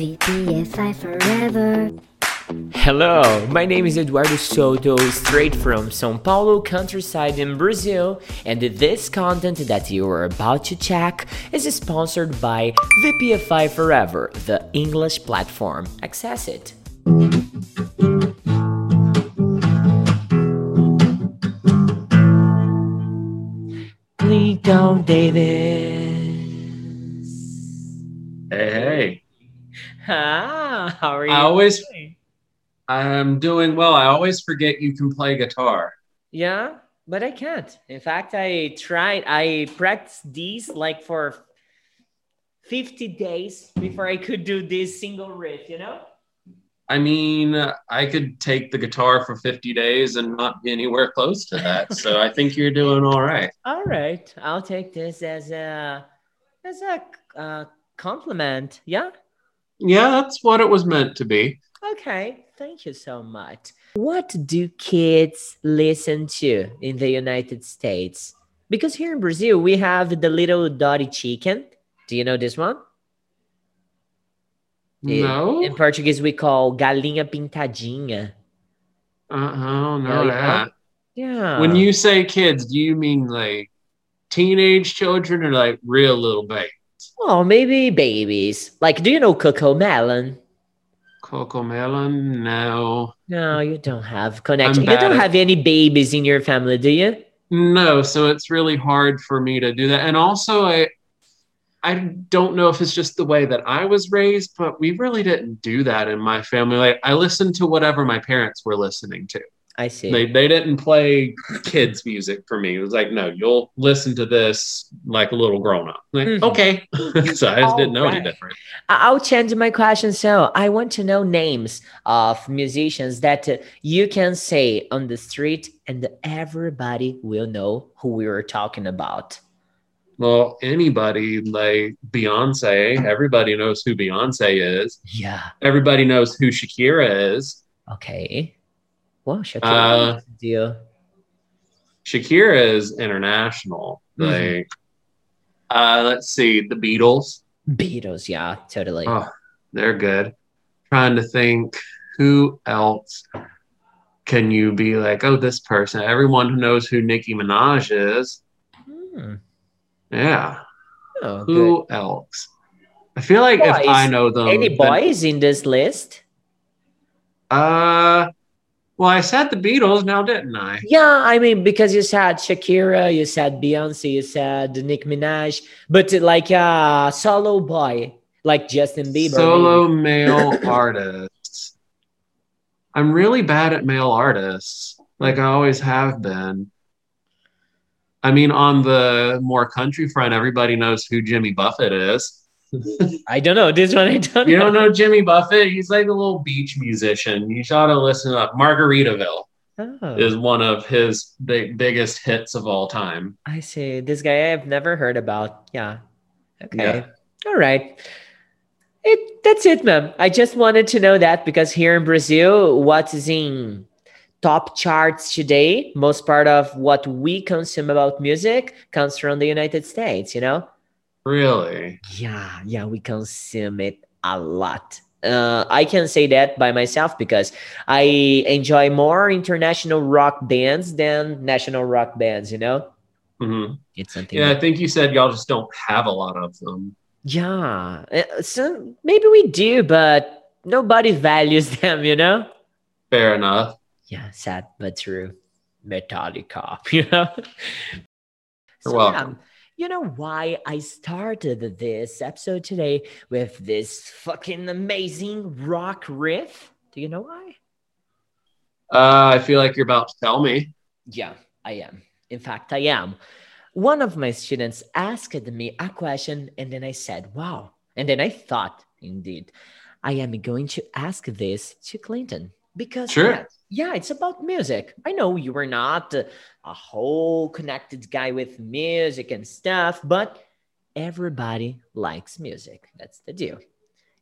VPFI forever. Hello, my name is Eduardo Soto, straight from Sao Paulo countryside in Brazil, and this content that you are about to check is sponsored by VPFI Forever, the English platform. Access it. Clinton Davis. Hey, Ah, how are you? I always- doing? I'm doing well. I always forget you can play guitar. Yeah, but I can't. In fact, I tried, I practiced these like for 50 days before I could do this single riff, you know? I mean, I could take the guitar for 50 days and not be anywhere close to that. so I think you're doing all right. All right, I'll take this as a as a uh, compliment. Yeah. Yeah, that's what it was meant to be. Okay. Thank you so much. What do kids listen to in the United States? Because here in Brazil we have the little dotty chicken. Do you know this one? No, In Portuguese, we call galinha pintadinha. uh, don't know that. Yeah. When you say kids, do you mean like teenage children or like real little babies? Oh, maybe babies. Like, do you know CoComelon? Coco Melon? No. No, you don't have connection. You don't have any babies in your family, do you? No, so it's really hard for me to do that. And also I I don't know if it's just the way that I was raised, but we really didn't do that in my family. Like I listened to whatever my parents were listening to. I see. They they didn't play kids music for me. It was like, no, you'll listen to this like a little grown up. Like, Mhm. okay. so I just didn't know any Alright. different. I'll change my question. So I want to know names of musicians that uh, you can say on the street and everybody will know who we were talking about. Well, anybody like Beyonce, everybody knows who Beyonce is. Yeah. Everybody knows who Shakira is. Okay. Well, Shakira. Uh, deal? Shakira is international. Mhm. Like, uh, let's see, the Beatles. Beatles. Yeah, totally. Oh, they're good. Trying to think who else can you be like, oh, this person. Everyone who knows who Nicki Minaj is. Hmm. Yeah. Oh, good. Who else? I feel like if I know them. Any then- boys in this list? Uh, well, I said the Beatles now, didn't I? Yeah, I mean, because you said Shakira, you said Beyonce, you said Nick Minaj, but uh, like a solo boy, like Justin Bieber. Solo maybe. male artists. I'm really bad at male artists, like I always have been. I mean, on the more country front, everybody knows who Jimmy Buffett is. I don't know. This one I don't You know. don't know Jimmy Buffett? He's like a little beach musician. You ought to listen up. Margaritaville Oh, is one of his big, biggest hits of all time. I see. This guy I've never heard about. Yeah. Okay. Yeah. All right. It, that's it, ma'am. I just wanted to know that because here in Brazil, what is in top charts today, most part of what we consume about music comes from the United States, you know? Really? Yeah, yeah, we consume it a lot. Uh, I can say that by myself because I enjoy more international rock bands than national rock bands, you know? Mm-hmm. It's something. Yeah, that- I think you said y'all just don't have a lot of them. yeah. Uh, So maybe we do, but nobody values them, you know? Fair enough. Yeah, sad but true. Metallica, you know? You're welcome. yeah, you know why I started this episode today with this fucking amazing rock riff? Do you know why? Uh, I feel like you're about to tell me. Yeah, I am. In fact, I am. One of my students asked me a question, and then I said, wow. And then I thought, indeed, I am going to ask this to Clinton because Sure. yeah, yeah, it's about music. I know you were not a, whole connected guy with music and stuff, but everybody likes music. That's the deal.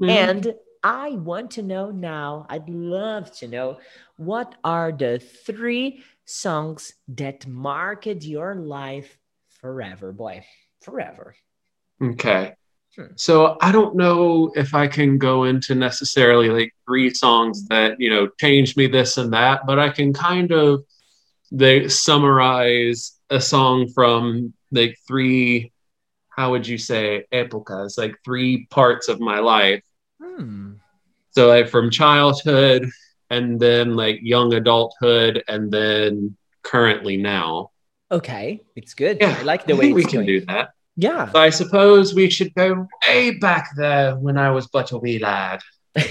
Mhm. And I want to know now, I'd love to know what are the three songs that marked your life forever, boy? Forever. Okay. So I don't know if I can go into necessarily like three songs that, you know, changed me this and that, but I can kind of they summarize a song from like three how would you say épocas, like three parts of my life. Hmm. So like from childhood and then like young adulthood and then currently now. Okay, it's good. Yeah, I like the I way think we can going. do that. Yeah. So I suppose we should go way back there when I was but a wee lad.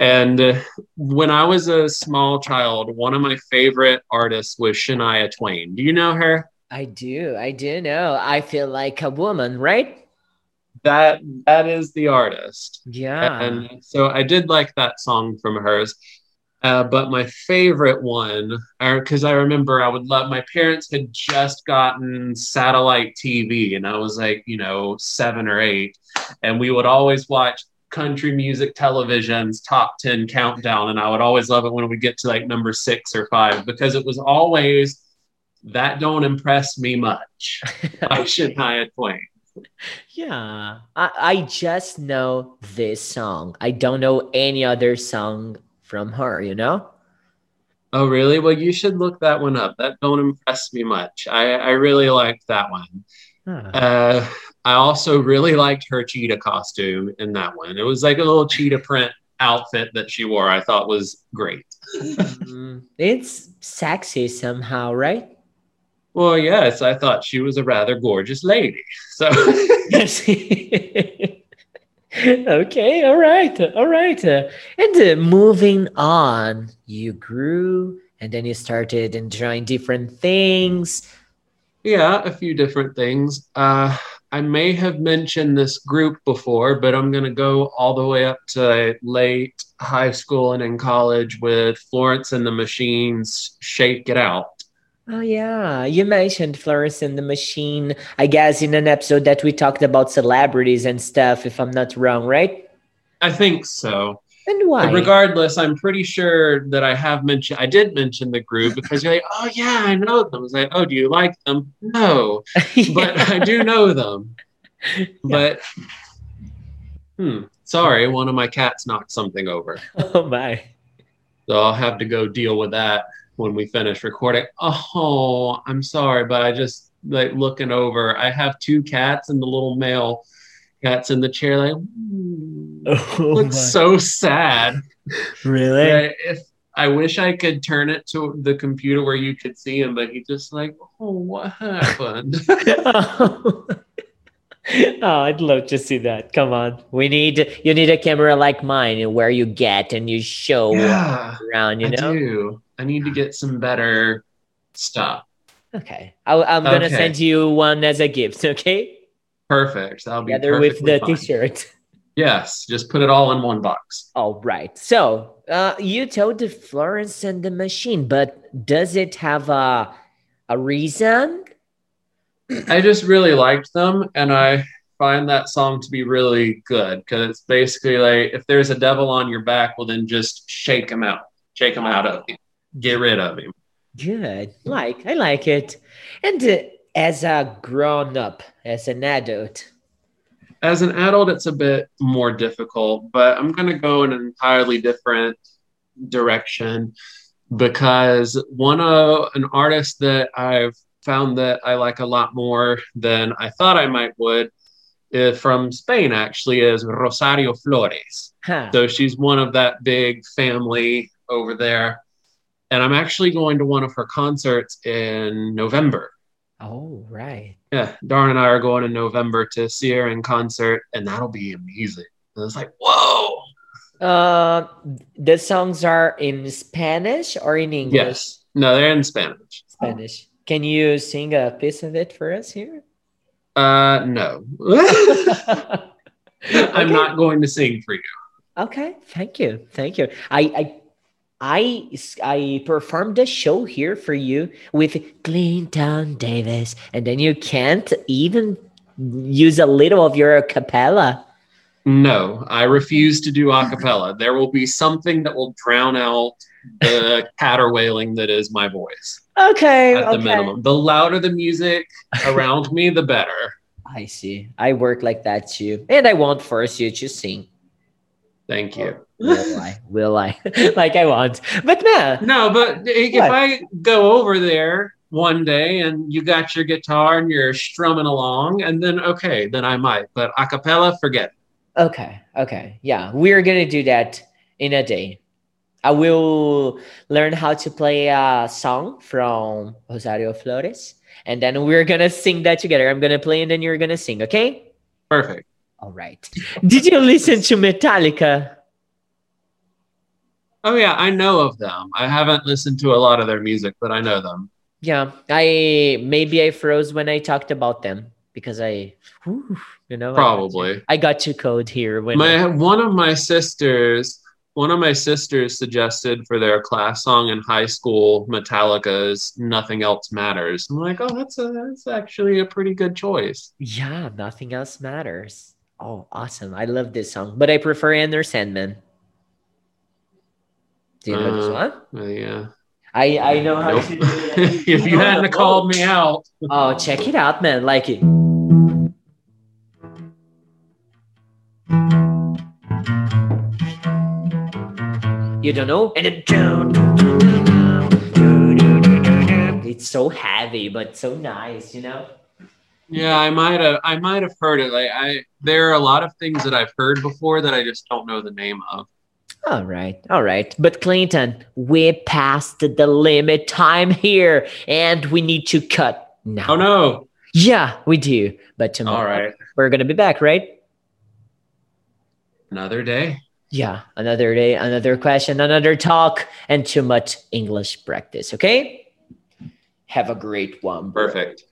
And uh, when I was a small child, one of my favorite artists was Shania Twain. Do you know her? I do. I do know. I feel like a woman, right? That that is the artist. Yeah. And so I did like that song from hers. Uh, but my favorite one, because I remember I would love, my parents had just gotten satellite TV, and I was like, you know, seven or eight. And we would always watch country music television's top 10 countdown. And I would always love it when we get to like number six or five, because it was always that don't impress me much by Shania Twain. yeah. I, I just know this song. I don't know any other song from her, you know? Oh, really? Well, you should look that one up. That don't impress me much. I, I really liked that one. Ah. Uh, I also really liked her cheetah costume in that one. It was like a little cheetah print outfit that she wore. I thought was great. Mm, it's sexy somehow, right? Well, yes, I thought she was a rather gorgeous lady. So, Yes. okay, all right, all right. And uh, moving on, you grew and then you started enjoying different things. yeah, a few different things. Uh, I may have mentioned this group before, but I'm going to go all the way up to late high school and in college with Florence and the Machines Shake It Out. Oh, yeah, you mentioned Florence and the Machine, I guess, in an episode that we talked about celebrities and stuff, if I'm not wrong, right? I think so. And why? But regardless, I'm pretty sure that I have mentioned, I did mention the group because you're like, oh, yeah, I know them. I was like, oh, do you like them? No, but I do know them. But, hmm, sorry, one of my cats knocked something over. oh, my. So I'll have to go deal with that when we finish recording. Oh, I'm sorry, but I just like looking over. I have two cats and the little male cat's in the chair, like, "Hmm, Oh, looks my. so sad. really? Right? If I wish I could turn it to the computer where you could see him, but he just like, oh, what happened? oh, I'd love to see that. Come on. We need you need a camera like mine where you get and you show yeah, around, you I know? I need to get some better stuff. Okay. I, I'm gonna Okay. send you one as a gift, okay? Perfect. That'll be Together with the fine. t-shirt. Yes, just put it all in one box. All right. So uh, you told the Florence and the Machine, but does it have a a reason? I just really liked them, and I find that song to be really good because it's basically like if there's a devil on your back, well, then just shake him out, shake him out of you, get rid of him. Good. Like I like it. And uh, as a grown up, as an adult, As an adult, it's a bit more difficult, but I'm going to go in an entirely different direction because one of an artist that I've found that I like a lot more than I thought I might would is from Spain actually is Rosario Flores. huh? So she's one of that big family over there. And I'm actually going to one of her concerts in November. Oh, right. Yeah, Darn and I are going in November to see her in concert, and that'll be amazing. And it's like, whoa. Uh, the songs are in Spanish or in English? Yes. No, they're in Spanish. Spanish. Can you sing a piece of it for us here? Uh, no. I'm not going to sing for you. Okay, thank you, thank you. I I I I performed a show here for you with Clinton Davis, and then you can't even use a little of your capella. No, I refuse to do a cappella. There will be something that will drown out the caterwailing that is my voice Okay, at the okay. minimum. The louder the music around me, the better. I see. I work like that too. And I won't force you to sing. Thank you. Will I? Will I? like I want. But man, No, but if What? I go over there one day and you got your guitar and you're strumming along, and then okay, then I might. But a cappella, forget. it. Okay, okay. Yeah, we're gonna do that in a day. I will learn how to play a song from Rosario Flores, and then we're gonna sing that together. I'm gonna play and then you're gonna sing, okay? Perfect. All right. Did you listen to Metallica? Oh yeah, I know of them. I haven't listened to a lot of their music, but I know them. Yeah, I maybe I froze when I talked about them because I, whew, you know, I got Probably. I got too cold here when My one of my sisters, one of my sisters suggested for their class song in high school, Metallica's "Nothing Else Matters." I'm like, oh, that's a that's actually a pretty good choice. Yeah, nothing else matters. Oh, awesome. I love this song, but I prefer Enter Sandman. Do you know this Uh, one? Uh, yeah. I I know how Nope. to if you hadn't called me out, Oh, check it out, man. Like it. You don't know? And it it's so heavy, but so nice, you know? yeah, I might have I might have heard it. Like I, there are a lot of things that I've heard before that I just don't know the name of. All right, all right. But Clinton, we passed the limit time here, and we need to cut now. Oh no! Yeah, we do. But tomorrow All right, we're gonna be back, right? another day. Yeah, another day, another question, another talk, and too much English practice. Okay. Have a great one. bro. Perfect.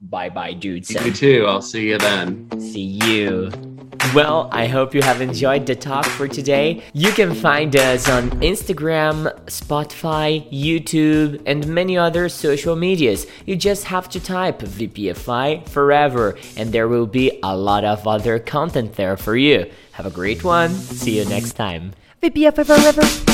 Bye, bye, dudes. You too. I'll see you then. See you. Well, I hope you have enjoyed the talk for today. You can find us on Instagram, Spotify, YouTube, and many other social medias. You just have to type VPFI forever, and there will be a lot of other content there for you. Have a great one. See you next time. VPFI forever.